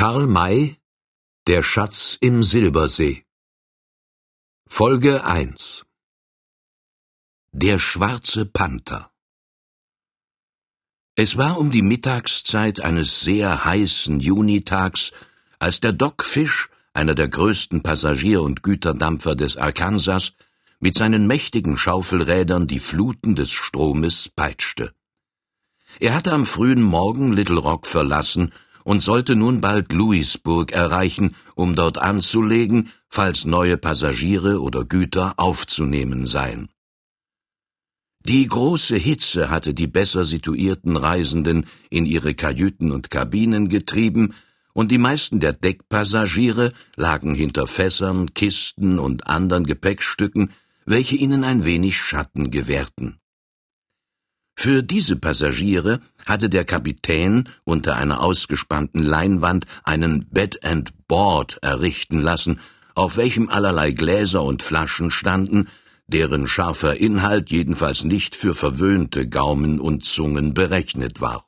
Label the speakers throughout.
Speaker 1: Karl May Der Schatz im Silbersee. Folge 1 Der schwarze Panther. Es war um die Mittagszeit eines sehr heißen Junitags, als der Dockfisch, einer der größten Passagier- und Güterdampfer des Arkansas, mit seinen mächtigen Schaufelrädern die Fluten des Stromes peitschte. Er hatte am frühen Morgen Little Rock verlassen und sollte nun bald Louisburg erreichen, um dort anzulegen, falls neue Passagiere oder Güter aufzunehmen seien. Die große Hitze hatte die besser situierten Reisenden in ihre Kajüten und Kabinen getrieben, und die meisten der Deckpassagiere lagen hinter Fässern, Kisten und anderen Gepäckstücken, welche ihnen ein wenig Schatten gewährten. Für diese Passagiere hatte der Kapitän unter einer ausgespannten Leinwand einen Bed and Board errichten lassen, auf welchem allerlei Gläser und Flaschen standen, deren scharfer Inhalt jedenfalls nicht für verwöhnte Gaumen und Zungen berechnet war.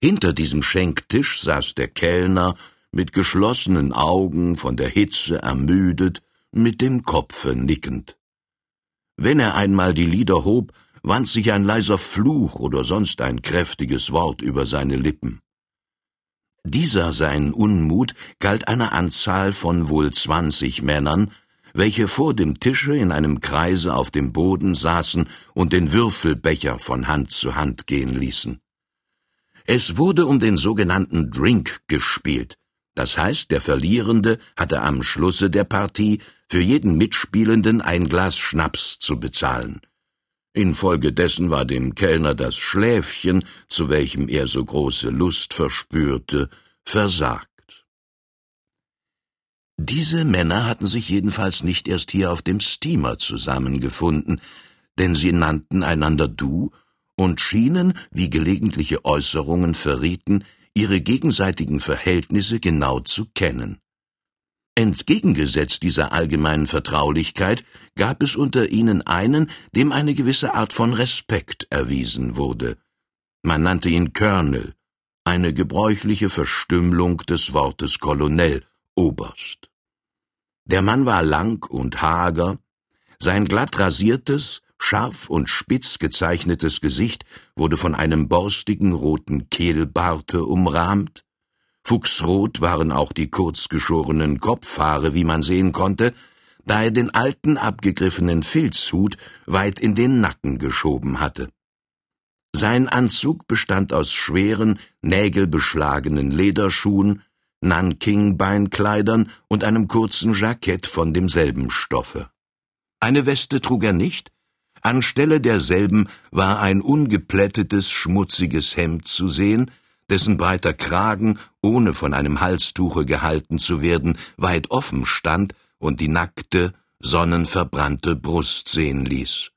Speaker 1: Hinter diesem Schenktisch saß der Kellner mit geschlossenen Augen, von der Hitze ermüdet, mit dem Kopfe nickend. Wenn er einmal die Lider hob, wand sich ein leiser Fluch oder sonst ein kräftiges Wort über seine Lippen. Dieser sein Unmut galt einer Anzahl von wohl zwanzig Männern, welche vor dem Tische in einem Kreise auf dem Boden saßen und den Würfelbecher von Hand zu Hand gehen ließen. Es wurde um den sogenannten Drink gespielt, das heißt, der Verlierende hatte am Schlusse der Partie für jeden Mitspielenden ein Glas Schnaps zu bezahlen. Infolgedessen war dem Kellner das Schläfchen, zu welchem er so große Lust verspürte, versagt. Diese Männer hatten sich jedenfalls nicht erst hier auf dem Steamer zusammengefunden, denn sie nannten einander du und schienen, wie gelegentliche Äußerungen verrieten, ihre gegenseitigen Verhältnisse genau zu kennen. Entgegengesetzt dieser allgemeinen Vertraulichkeit gab es unter ihnen einen, dem eine gewisse Art von Respekt erwiesen wurde. Man nannte ihn Colonel, eine gebräuchliche Verstümmelung des Wortes Colonel, Oberst. Der Mann war lang und hager, sein glatt rasiertes, scharf und spitz gezeichnetes Gesicht wurde von einem borstigen roten Kehlbarte umrahmt, Fuchsrot waren auch die kurzgeschorenen Kopfhaare, wie man sehen konnte, da er den alten abgegriffenen Filzhut weit in den Nacken geschoben hatte. Sein Anzug bestand aus schweren, nägelbeschlagenen Lederschuhen, Nanking-Beinkleidern und einem kurzen Jackett von demselben Stoffe. Eine Weste trug er nicht, anstelle derselben war ein ungeplättetes, schmutziges Hemd zu sehen, dessen breiter Kragen, ohne von einem Halstuche gehalten zu werden, weit offen stand und die nackte, sonnenverbrannte Brust sehen ließ.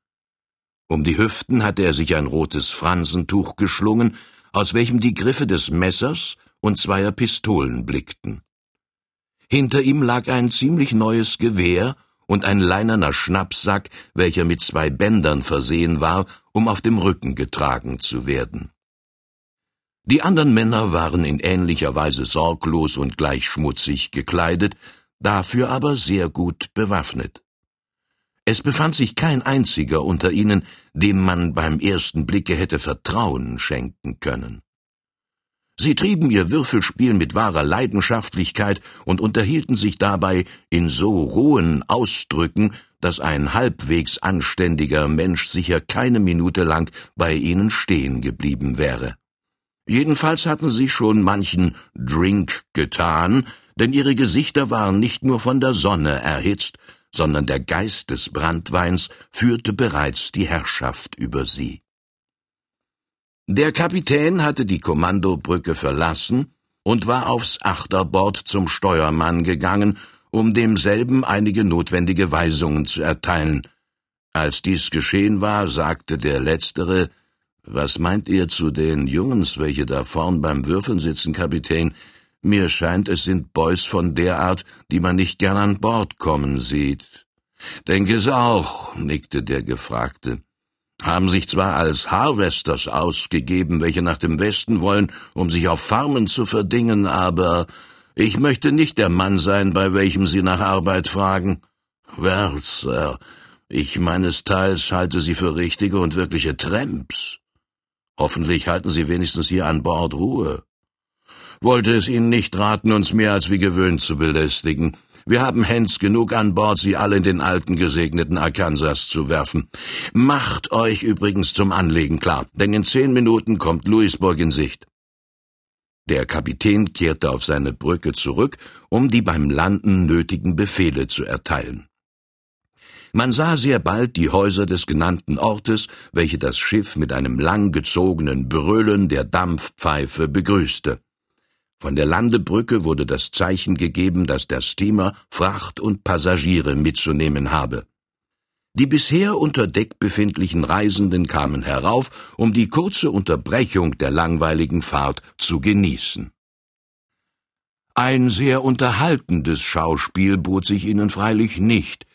Speaker 1: Um die Hüften hatte er sich ein rotes Fransentuch geschlungen, aus welchem die Griffe des Messers und zweier Pistolen blickten. Hinter ihm lag ein ziemlich neues Gewehr und ein leinerner Schnappsack, welcher mit zwei Bändern versehen war, um auf dem Rücken getragen zu werden. Die anderen Männer waren in ähnlicher Weise sorglos und gleich schmutzig gekleidet, dafür aber sehr gut bewaffnet. Es befand sich kein einziger unter ihnen, dem man beim ersten Blicke hätte Vertrauen schenken können. Sie trieben ihr Würfelspiel mit wahrer Leidenschaftlichkeit und unterhielten sich dabei in so rohen Ausdrücken, dass ein halbwegs anständiger Mensch sicher keine Minute lang bei ihnen stehen geblieben wäre. Jedenfalls hatten sie schon manchen Drink getan, denn ihre Gesichter waren nicht nur von der Sonne erhitzt, sondern der Geist des Brandweins führte bereits die Herrschaft über sie. Der Kapitän hatte die Kommandobrücke verlassen und war aufs Achterbord zum Steuermann gegangen, um demselben einige notwendige Weisungen zu erteilen. Als dies geschehen war, sagte der Letztere, was meint ihr zu den Jungens, welche da vorn beim Würfeln sitzen, Kapitän? Mir scheint, es sind Boys von der Art, die man nicht gern an Bord kommen sieht. Denke es auch, nickte der Gefragte. haben sich zwar als Harvesters ausgegeben, welche nach dem Westen wollen, um sich auf Farmen zu verdingen, aber ich möchte nicht der Mann sein, bei welchem Sie nach Arbeit fragen. Well, Sir, ich meines Teils halte Sie für richtige und wirkliche Tramps. Hoffentlich halten Sie wenigstens hier an Bord Ruhe. Wollte es Ihnen nicht raten, uns mehr als wie gewöhnt zu belästigen. Wir haben Hens genug an Bord, sie alle in den alten gesegneten Arkansas zu werfen. Macht euch übrigens zum Anlegen klar, denn in zehn Minuten kommt Louisburg in Sicht. Der Kapitän kehrte auf seine Brücke zurück, um die beim Landen nötigen Befehle zu erteilen. Man sah sehr bald die Häuser des genannten Ortes, welche das Schiff mit einem langgezogenen Brüllen der Dampfpfeife begrüßte. Von der Landebrücke wurde das Zeichen gegeben, dass der Steamer Fracht und Passagiere mitzunehmen habe. Die bisher unter Deck befindlichen Reisenden kamen herauf, um die kurze Unterbrechung der langweiligen Fahrt zu genießen. Ein sehr unterhaltendes Schauspiel bot sich ihnen freilich nicht.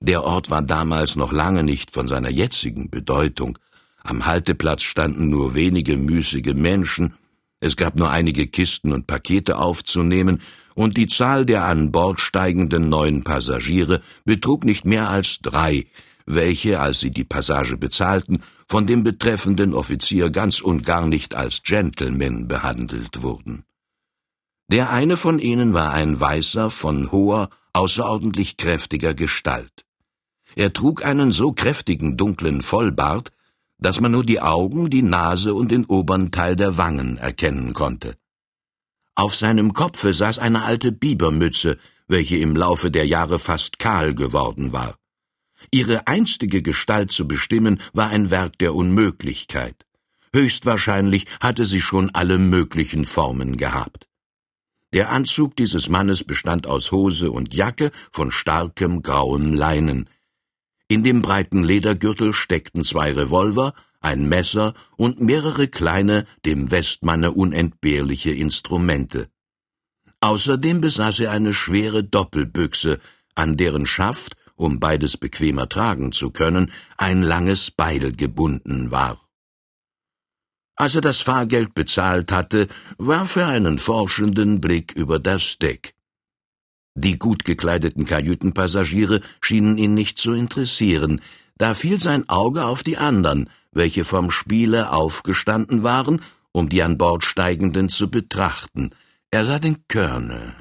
Speaker 1: Der Ort war damals noch lange nicht von seiner jetzigen Bedeutung. Am Halteplatz standen nur wenige müßige Menschen, es gab nur einige Kisten und Pakete aufzunehmen, und die Zahl der an Bord steigenden neuen Passagiere betrug nicht mehr als drei, welche, als sie die Passage bezahlten, von dem betreffenden Offizier ganz und gar nicht als Gentlemen behandelt wurden. Der eine von ihnen war ein Weißer von hoher, außerordentlich kräftiger Gestalt. Er trug einen so kräftigen dunklen Vollbart, dass man nur die Augen, die Nase und den oberen Teil der Wangen erkennen konnte. Auf seinem Kopfe saß eine alte Bibermütze, welche im Laufe der Jahre fast kahl geworden war. Ihre einstige Gestalt zu bestimmen, war ein Werk der Unmöglichkeit. Höchstwahrscheinlich hatte sie schon alle möglichen Formen gehabt. Der Anzug dieses Mannes bestand aus Hose und Jacke von starkem grauem Leinen. In dem breiten Ledergürtel steckten zwei Revolver, ein Messer und mehrere kleine, dem Westmanne unentbehrliche Instrumente. Außerdem besaß er eine schwere Doppelbüchse, an deren Schaft, um beides bequemer tragen zu können, ein langes Beil gebunden war. Als er das Fahrgeld bezahlt hatte, warf er einen forschenden Blick über das Deck. Die gut gekleideten Kajütenpassagiere schienen ihn nicht zu interessieren, da fiel sein Auge auf die andern, welche vom Spiele aufgestanden waren, um die an Bord steigenden zu betrachten. Er sah den Colonel.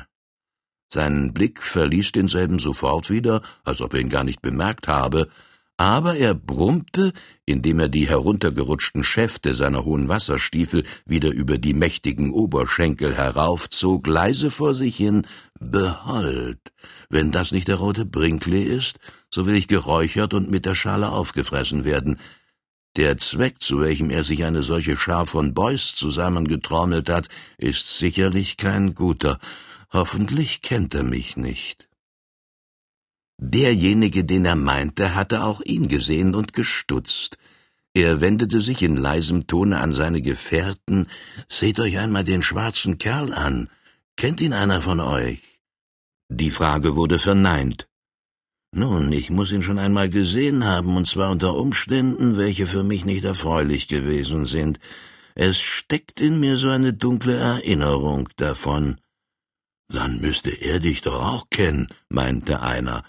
Speaker 1: Sein Blick verließ denselben sofort wieder, als ob er ihn gar nicht bemerkt habe, aber er brummte, indem er die heruntergerutschten Schäfte seiner hohen Wasserstiefel wieder über die mächtigen Oberschenkel heraufzog, leise vor sich hin, behold, wenn das nicht der rote Brinkley ist, so will ich geräuchert und mit der Schale aufgefressen werden. Der Zweck, zu welchem er sich eine solche Schar von Boys zusammengetrommelt hat, ist sicherlich kein guter. Hoffentlich kennt er mich nicht. Derjenige, den er meinte, hatte auch ihn gesehen und gestutzt. Er wendete sich in leisem Tone an seine Gefährten. Seht euch einmal den schwarzen Kerl an. Kennt ihn einer von euch? Die Frage wurde verneint. Nun, ich muss ihn schon einmal gesehen haben, und zwar unter Umständen, welche für mich nicht erfreulich gewesen sind. Es steckt in mir so eine dunkle Erinnerung davon. Dann müsste er dich doch auch kennen, meinte einer.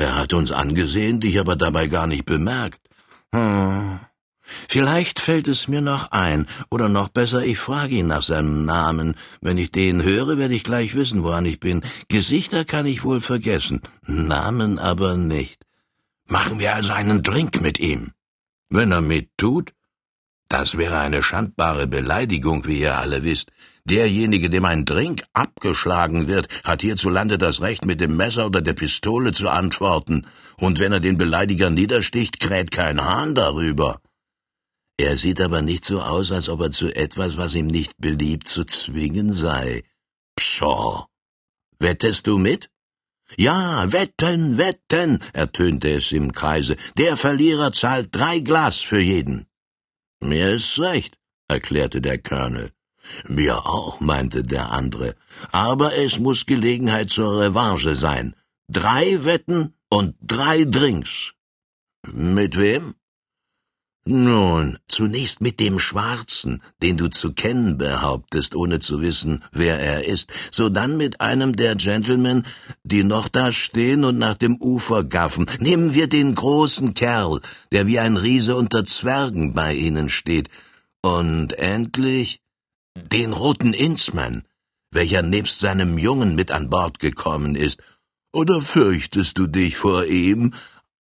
Speaker 1: Er hat uns angesehen, dich aber dabei gar nicht bemerkt. Hm. Vielleicht fällt es mir noch ein, oder noch besser, ich frage ihn nach seinem Namen. Wenn ich den höre, werde ich gleich wissen, woran ich bin. Gesichter kann ich wohl vergessen, Namen aber nicht. Machen wir also einen Drink mit ihm. Wenn er mittut? Das wäre eine schandbare Beleidigung, wie ihr alle wisst. Derjenige, dem ein Drink abgeschlagen wird, hat hierzulande das Recht, mit dem Messer oder der Pistole zu antworten, und wenn er den Beleidiger niedersticht, kräht kein Hahn darüber. Er sieht aber nicht so aus, als ob er zu etwas, was ihm nicht beliebt, zu zwingen sei. Pshaw! Wettest du mit? Ja, wetten, wetten, ertönte es im Kreise. Der Verlierer zahlt drei Glas für jeden. Mir ist's recht, erklärte der Colonel. Mir auch, meinte der andere, aber es muss Gelegenheit zur Revanche sein. Drei Wetten und drei Drinks. Mit wem? Nun, zunächst mit dem Schwarzen, den du zu kennen behauptest, ohne zu wissen, wer er ist, sodann mit einem der Gentlemen, die noch da stehen und nach dem Ufer gaffen. Nehmen wir den großen Kerl, der wie ein Riese unter Zwergen bei ihnen steht. Und endlich den roten Innsman, welcher nebst seinem Jungen mit an Bord gekommen ist. Oder fürchtest du dich vor ihm,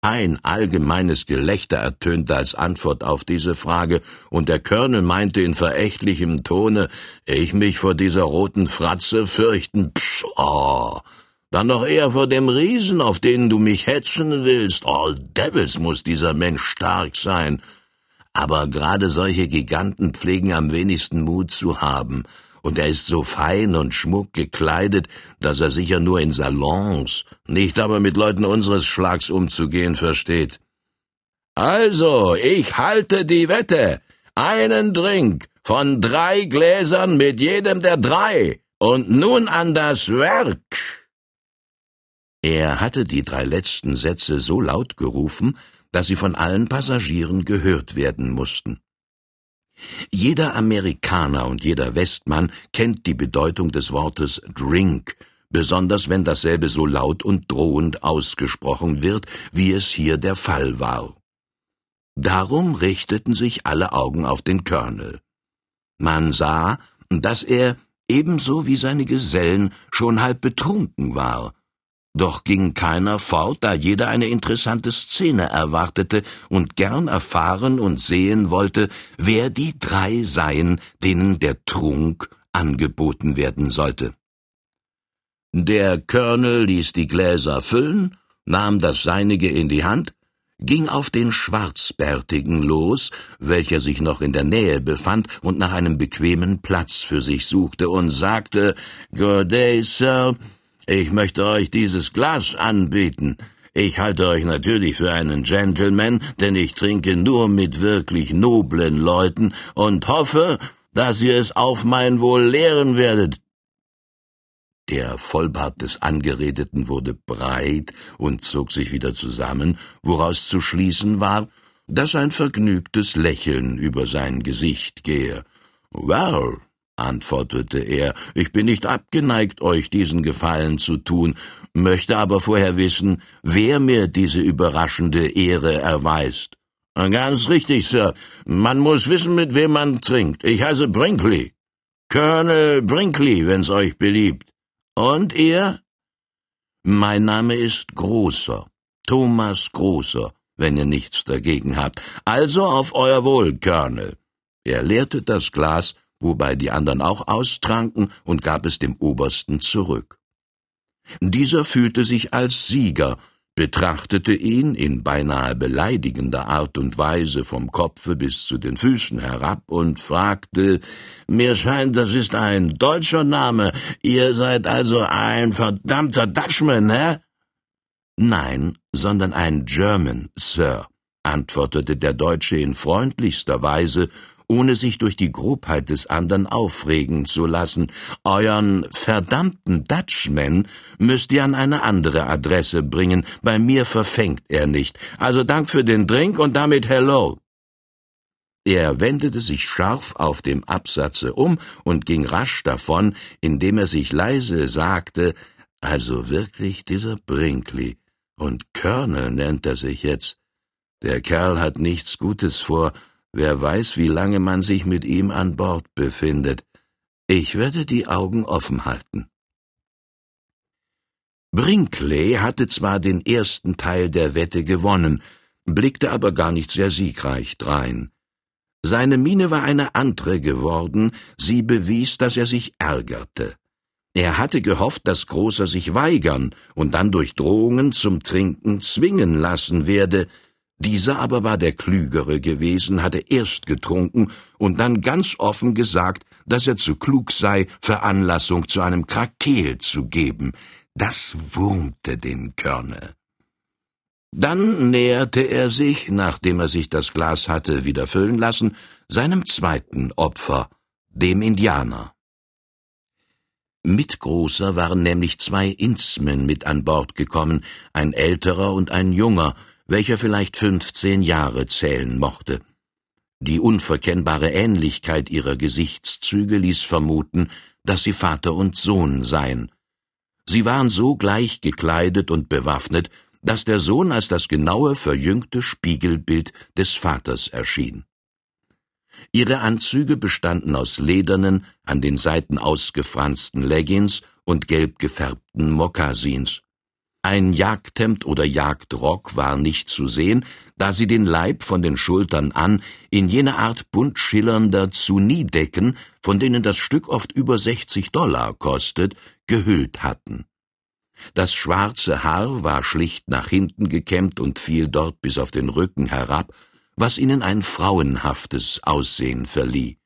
Speaker 1: ein allgemeines Gelächter ertönte als Antwort auf diese Frage, und der Colonel meinte in verächtlichem Tone, ich mich vor dieser roten Fratze fürchten, psch, oh, dann doch eher vor dem Riesen, auf den du mich hetzen willst. All Devils muss dieser Mensch stark sein. Aber gerade solche Giganten pflegen am wenigsten Mut zu haben und er ist so fein und schmuck gekleidet, dass er sicher nur in Salons, nicht aber mit Leuten unseres Schlags umzugehen versteht. Also, ich halte die Wette. Einen Drink von drei Gläsern mit jedem der drei. Und nun an das Werk. Er hatte die drei letzten Sätze so laut gerufen, dass sie von allen Passagieren gehört werden mussten. Jeder Amerikaner und jeder Westmann kennt die Bedeutung des Wortes Drink, besonders wenn dasselbe so laut und drohend ausgesprochen wird, wie es hier der Fall war. Darum richteten sich alle Augen auf den Colonel. Man sah, dass er, ebenso wie seine Gesellen, schon halb betrunken war, doch ging keiner fort, da jeder eine interessante Szene erwartete und gern erfahren und sehen wollte, wer die drei seien, denen der Trunk angeboten werden sollte. Der Colonel ließ die Gläser füllen, nahm das seinige in die Hand, ging auf den Schwarzbärtigen los, welcher sich noch in der Nähe befand und nach einem bequemen Platz für sich suchte, und sagte Good day, Sir, ich möchte euch dieses Glas anbieten. Ich halte euch natürlich für einen Gentleman, denn ich trinke nur mit wirklich noblen Leuten und hoffe, dass ihr es auf mein Wohl lehren werdet. Der Vollbart des Angeredeten wurde breit und zog sich wieder zusammen, woraus zu schließen war, dass ein vergnügtes Lächeln über sein Gesicht gehe. Well, antwortete er, ich bin nicht abgeneigt, euch diesen Gefallen zu tun, möchte aber vorher wissen, wer mir diese überraschende Ehre erweist. Ganz richtig, Sir. Man muss wissen, mit wem man trinkt. Ich heiße Brinkley. Colonel Brinkley, wenn's euch beliebt. Und ihr? Mein Name ist Großer. Thomas Großer, wenn ihr nichts dagegen habt. Also auf euer Wohl, Colonel. Er leerte das Glas wobei die anderen auch austranken und gab es dem Obersten zurück. Dieser fühlte sich als Sieger, betrachtete ihn in beinahe beleidigender Art und Weise vom Kopfe bis zu den Füßen herab und fragte Mir scheint, das ist ein deutscher Name. Ihr seid also ein verdammter Dutchman, hä? Nein, sondern ein German, Sir, antwortete der Deutsche in freundlichster Weise ohne sich durch die Grobheit des andern aufregen zu lassen. Euren verdammten Dutchman müsst ihr an eine andere Adresse bringen. Bei mir verfängt er nicht. Also Dank für den Drink und damit Hello. Er wendete sich scharf auf dem Absatze um und ging rasch davon, indem er sich leise sagte, also wirklich dieser Brinkley. Und Colonel nennt er sich jetzt. Der Kerl hat nichts Gutes vor, Wer weiß, wie lange man sich mit ihm an Bord befindet. Ich werde die Augen offen halten. Brinkley hatte zwar den ersten Teil der Wette gewonnen, blickte aber gar nicht sehr siegreich drein. Seine Miene war eine andere geworden, sie bewies, dass er sich ärgerte. Er hatte gehofft, dass Großer sich weigern und dann durch Drohungen zum Trinken zwingen lassen werde, dieser aber war der Klügere gewesen, hatte erst getrunken und dann ganz offen gesagt, dass er zu klug sei, Veranlassung zu einem Krakeel zu geben. Das wurmte den Körner. Dann näherte er sich, nachdem er sich das Glas hatte wieder füllen lassen, seinem zweiten Opfer, dem Indianer. Mit Großer waren nämlich zwei Innsmen mit an Bord gekommen, ein älterer und ein junger, welcher vielleicht fünfzehn Jahre zählen mochte. Die unverkennbare Ähnlichkeit ihrer Gesichtszüge ließ vermuten, dass sie Vater und Sohn seien. Sie waren so gleich gekleidet und bewaffnet, dass der Sohn als das genaue, verjüngte Spiegelbild des Vaters erschien. Ihre Anzüge bestanden aus ledernen, an den Seiten ausgefransten Leggings und gelb gefärbten Mokassins. Ein Jagdhemd oder Jagdrock war nicht zu sehen, da sie den Leib von den Schultern an in jene Art bunt schillernder Zunidecken, von denen das Stück oft über 60 Dollar kostet, gehüllt hatten. Das schwarze Haar war schlicht nach hinten gekämmt und fiel dort bis auf den Rücken herab, was ihnen ein frauenhaftes Aussehen verlieh.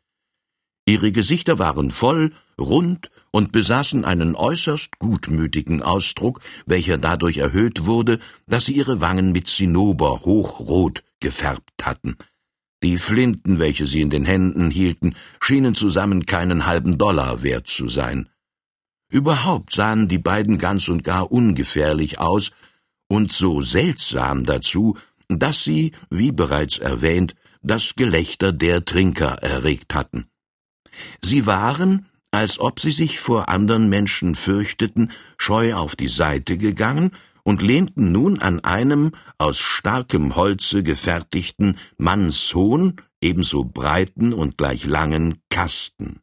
Speaker 1: Ihre Gesichter waren voll, rund und besaßen einen äußerst gutmütigen Ausdruck, welcher dadurch erhöht wurde, dass sie ihre Wangen mit Zinnober hochrot gefärbt hatten. Die Flinten, welche sie in den Händen hielten, schienen zusammen keinen halben Dollar wert zu sein. Überhaupt sahen die beiden ganz und gar ungefährlich aus und so seltsam dazu, dass sie, wie bereits erwähnt, das Gelächter der Trinker erregt hatten. Sie waren, als ob sie sich vor andern Menschen fürchteten, scheu auf die Seite gegangen und lehnten nun an einem aus starkem Holze gefertigten, mannshohen, ebenso breiten und gleich langen Kasten.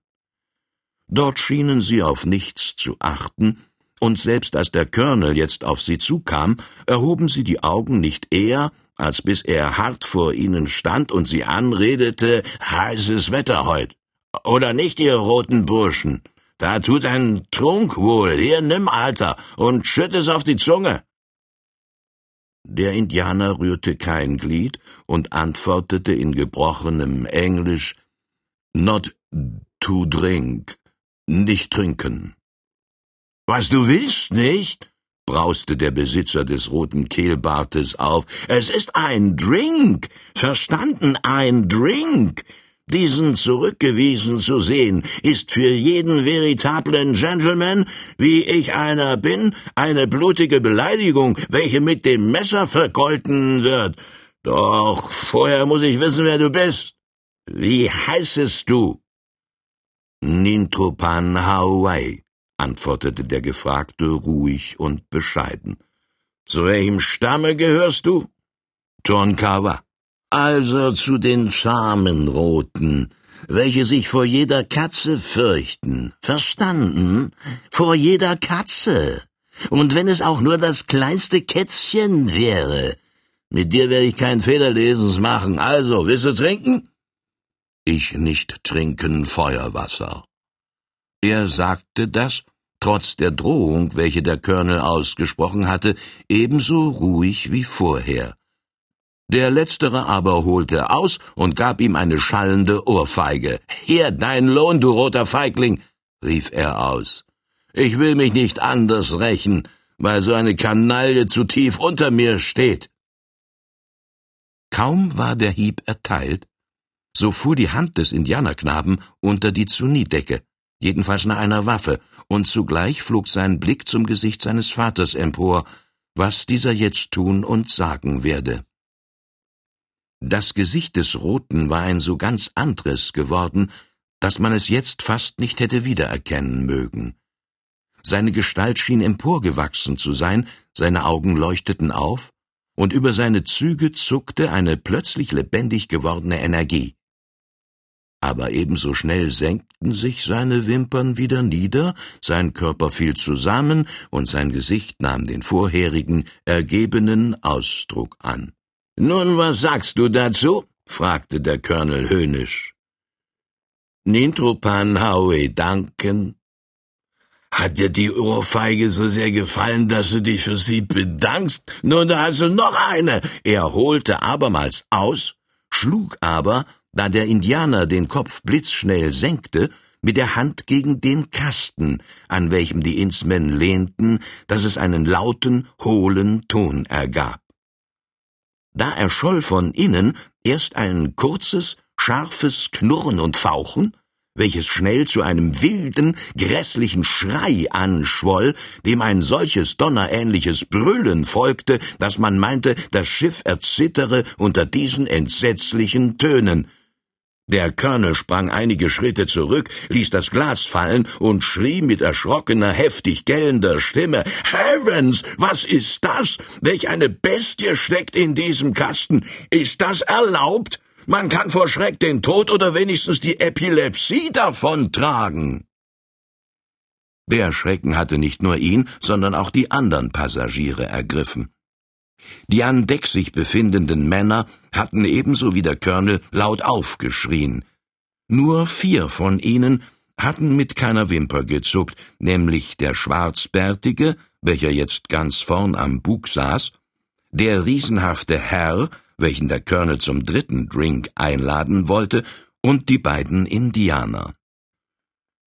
Speaker 1: Dort schienen sie auf nichts zu achten, und selbst als der Colonel jetzt auf sie zukam, erhoben sie die Augen nicht eher, als bis er hart vor ihnen stand und sie anredete, heißes Wetter heut. Oder nicht, ihr roten Burschen? Da tut ein Trunk wohl. Hier, nimm, Alter, und schütt es auf die Zunge. Der Indianer rührte kein Glied und antwortete in gebrochenem Englisch Not to drink, nicht trinken. Was du willst, nicht? brauste der Besitzer des roten Kehlbartes auf. Es ist ein Drink. Verstanden, ein Drink. Diesen zurückgewiesen zu sehen, ist für jeden veritablen Gentleman, wie ich einer bin, eine blutige Beleidigung, welche mit dem Messer vergolten wird. Doch vorher muss ich wissen, wer du bist. Wie heißest du? Nintropan Hawaii, antwortete der Gefragte ruhig und bescheiden. Zu welchem Stamme gehörst du? Tonkawa. Also zu den Schamενroten, welche sich vor jeder Katze fürchten. Verstanden? Vor jeder Katze. Und wenn es auch nur das kleinste Kätzchen wäre. Mit dir werde ich kein Federlesens machen. Also, willst du trinken? Ich nicht trinken Feuerwasser. Er sagte das, trotz der Drohung, welche der Colonel ausgesprochen hatte, ebenso ruhig wie vorher. Der Letztere aber holte aus und gab ihm eine schallende Ohrfeige. Hier dein Lohn, du roter Feigling, rief er aus. Ich will mich nicht anders rächen, weil so eine Kanaille zu tief unter mir steht. Kaum war der Hieb erteilt, so fuhr die Hand des Indianerknaben unter die Zunidecke, jedenfalls nach einer Waffe, und zugleich flog sein Blick zum Gesicht seines Vaters empor, was dieser jetzt tun und sagen werde. Das Gesicht des Roten war ein so ganz andres geworden, dass man es jetzt fast nicht hätte wiedererkennen mögen. Seine Gestalt schien emporgewachsen zu sein, seine Augen leuchteten auf, und über seine Züge zuckte eine plötzlich lebendig gewordene Energie. Aber ebenso schnell senkten sich seine Wimpern wieder nieder, sein Körper fiel zusammen und sein Gesicht nahm den vorherigen, ergebenen Ausdruck an. Nun, was sagst du dazu? fragte der Colonel höhnisch. Nintropan Howe danken. Hat dir die Ohrfeige so sehr gefallen, dass du dich für sie bedankst? Nun, da hast du noch eine. Er holte abermals aus, schlug aber, da der Indianer den Kopf blitzschnell senkte, mit der Hand gegen den Kasten, an welchem die Innsmen lehnten, dass es einen lauten, hohlen Ton ergab. Da erscholl von innen erst ein kurzes, scharfes Knurren und Fauchen, welches schnell zu einem wilden, grässlichen Schrei anschwoll, dem ein solches donnerähnliches Brüllen folgte, dass man meinte, das Schiff erzittere unter diesen entsetzlichen Tönen. Der Colonel sprang einige Schritte zurück, ließ das Glas fallen und schrie mit erschrockener, heftig gellender Stimme Heavens, was ist das? Welch eine Bestie steckt in diesem Kasten? Ist das erlaubt? Man kann vor Schreck den Tod oder wenigstens die Epilepsie davontragen. Der Schrecken hatte nicht nur ihn, sondern auch die anderen Passagiere ergriffen. Die an Deck sich befindenden Männer hatten ebenso wie der Colonel laut aufgeschrien. Nur vier von ihnen hatten mit keiner Wimper gezuckt, nämlich der Schwarzbärtige, welcher jetzt ganz vorn am Bug saß, der riesenhafte Herr, welchen der Colonel zum dritten Drink einladen wollte, und die beiden Indianer.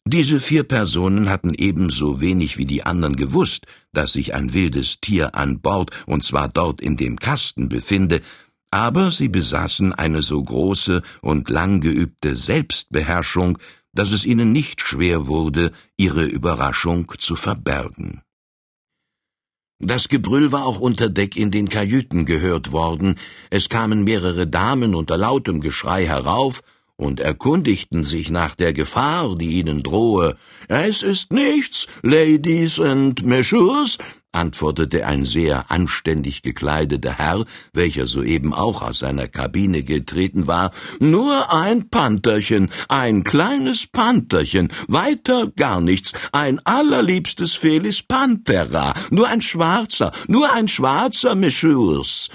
Speaker 1: Diese vier Personen hatten ebenso wenig wie die anderen gewusst, dass sich ein wildes Tier an Bord, und zwar dort in dem Kasten befinde, aber sie besaßen eine so große und lang geübte Selbstbeherrschung, dass es ihnen nicht schwer wurde, ihre Überraschung zu verbergen. Das Gebrüll war auch unter Deck in den Kajüten gehört worden, es kamen mehrere Damen unter lautem Geschrei herauf, und erkundigten sich nach der Gefahr, die ihnen drohe. Es ist nichts, Ladies and Messieurs, antwortete ein sehr anständig gekleideter Herr, welcher soeben auch aus seiner Kabine getreten war, nur ein Pantherchen, ein kleines Pantherchen, weiter gar nichts, ein allerliebstes Felis Panthera, nur ein schwarzer, nur ein schwarzer, Messieurs.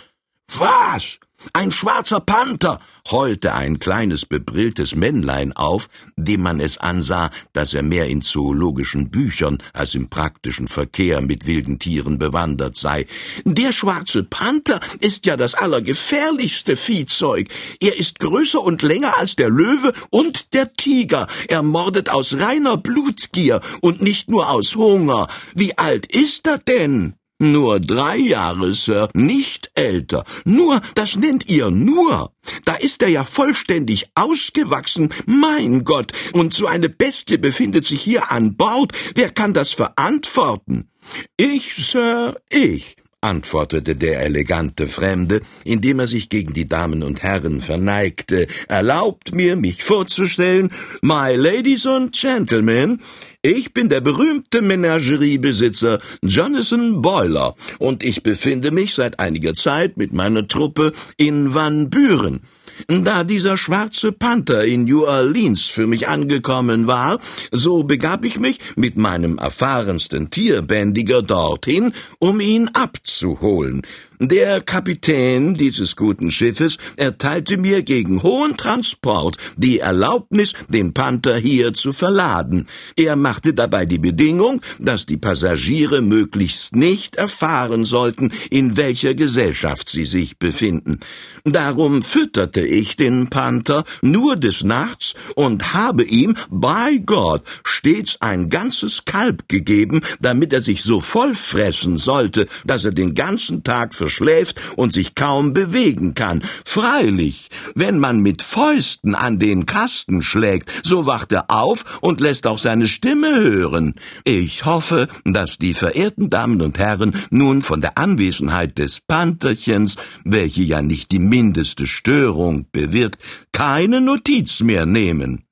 Speaker 1: Was? Ein schwarzer Panther, heulte ein kleines bebrilltes Männlein auf, dem man es ansah, dass er mehr in zoologischen Büchern als im praktischen Verkehr mit wilden Tieren bewandert sei. Der schwarze Panther ist ja das allergefährlichste Viehzeug. Er ist größer und länger als der Löwe und der Tiger. Er mordet aus reiner Blutgier und nicht nur aus Hunger. Wie alt ist er denn? Nur drei Jahre, Sir, nicht älter. Nur, das nennt ihr nur. Da ist er ja vollständig ausgewachsen. Mein Gott, und so eine Bestie befindet sich hier an Bord. Wer kann das verantworten? Ich, Sir, ich antwortete der elegante Fremde, indem er sich gegen die Damen und Herren verneigte. Erlaubt mir, mich vorzustellen, my ladies and gentlemen, ich bin der berühmte Menageriebesitzer Jonathan Boiler und ich befinde mich seit einiger Zeit mit meiner Truppe in Van Buren. Da dieser schwarze Panther in New Orleans für mich angekommen war, so begab ich mich mit meinem erfahrensten Tierbändiger dorthin, um ihn abzuholen. Der Kapitän dieses guten Schiffes erteilte mir gegen hohen Transport die Erlaubnis, den Panther hier zu verladen. Er machte dabei die Bedingung, dass die Passagiere möglichst nicht erfahren sollten, in welcher Gesellschaft sie sich befinden. Darum fütterte ich den Panther nur des Nachts und habe ihm, bei Gott, stets ein ganzes Kalb gegeben, damit er sich so voll fressen sollte, dass er den ganzen Tag verschläft und sich kaum bewegen kann. Freilich, wenn man mit Fäusten an den Kasten schlägt, so wacht er auf und lässt auch seine Stimme hören. Ich hoffe, dass die verehrten Damen und Herren nun von der Anwesenheit des Pantherchens, welche ja nicht die mindeste Störung bewirkt, keine Notiz mehr nehmen.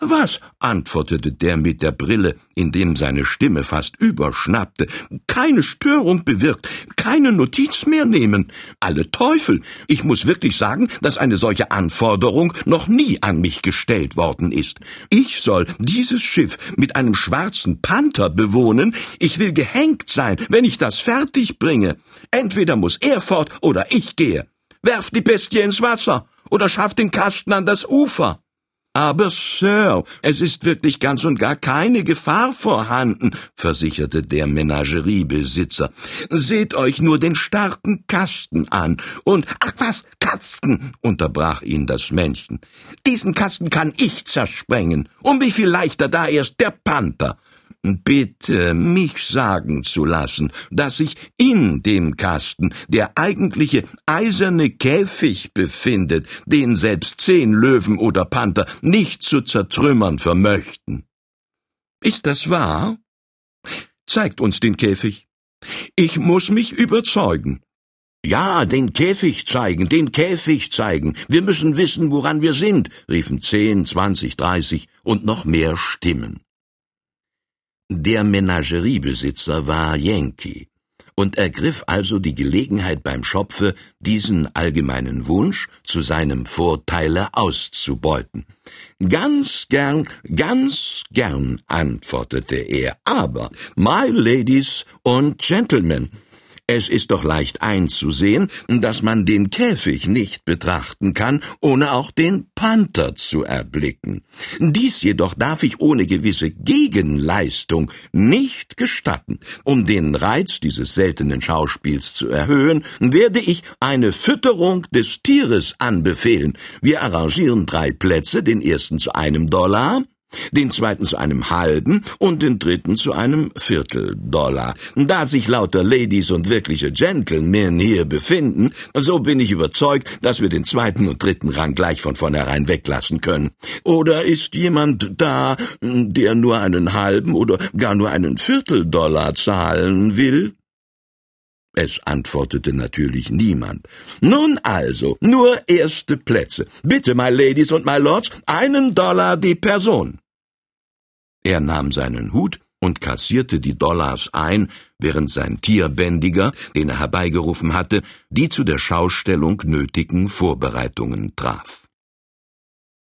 Speaker 1: Was? antwortete der mit der Brille, indem seine Stimme fast überschnappte. Keine Störung bewirkt, keine Notiz mehr nehmen. Alle Teufel! Ich muss wirklich sagen, dass eine solche Anforderung noch nie an mich gestellt worden ist. Ich soll dieses Schiff mit einem schwarzen Panther bewohnen. Ich will gehängt sein, wenn ich das fertig bringe. Entweder muss er fort oder ich gehe. Werft die Bestie ins Wasser oder schafft den Kasten an das Ufer. Aber, Sir, es ist wirklich ganz und gar keine Gefahr vorhanden, versicherte der Menageriebesitzer. Seht euch nur den starken Kasten an. Und, ach was, Kasten, unterbrach ihn das Männchen. Diesen Kasten kann ich zersprengen. Um wie viel leichter da erst der Panther. Bitte mich sagen zu lassen, dass sich in dem Kasten der eigentliche eiserne Käfig befindet, den selbst zehn Löwen oder Panther nicht zu zertrümmern vermöchten. Ist das wahr? Zeigt uns den Käfig. Ich muss mich überzeugen. Ja, den Käfig zeigen, den Käfig zeigen. Wir müssen wissen, woran wir sind, riefen zehn, zwanzig, dreißig und noch mehr Stimmen. Der Menageriebesitzer war Yankee und ergriff also die Gelegenheit beim Schopfe, diesen allgemeinen Wunsch zu seinem Vorteile auszubeuten. Ganz gern, ganz gern, antwortete er, aber, my ladies und Gentlemen, es ist doch leicht einzusehen, dass man den Käfig nicht betrachten kann, ohne auch den Panther zu erblicken. Dies jedoch darf ich ohne gewisse Gegenleistung nicht gestatten. Um den Reiz dieses seltenen Schauspiels zu erhöhen, werde ich eine Fütterung des Tieres anbefehlen. Wir arrangieren drei Plätze, den ersten zu einem Dollar, den zweiten zu einem halben und den dritten zu einem Vierteldollar. Da sich lauter Ladies und wirkliche Gentlemen hier befinden, so bin ich überzeugt, dass wir den zweiten und dritten Rang gleich von vornherein weglassen können. Oder ist jemand da, der nur einen halben oder gar nur einen Vierteldollar zahlen will? Es antwortete natürlich niemand. Nun also, nur erste Plätze. Bitte, my ladies und my lords, einen Dollar die Person. Er nahm seinen Hut und kassierte die Dollars ein, während sein Tierbändiger, den er herbeigerufen hatte, die zu der Schaustellung nötigen Vorbereitungen traf.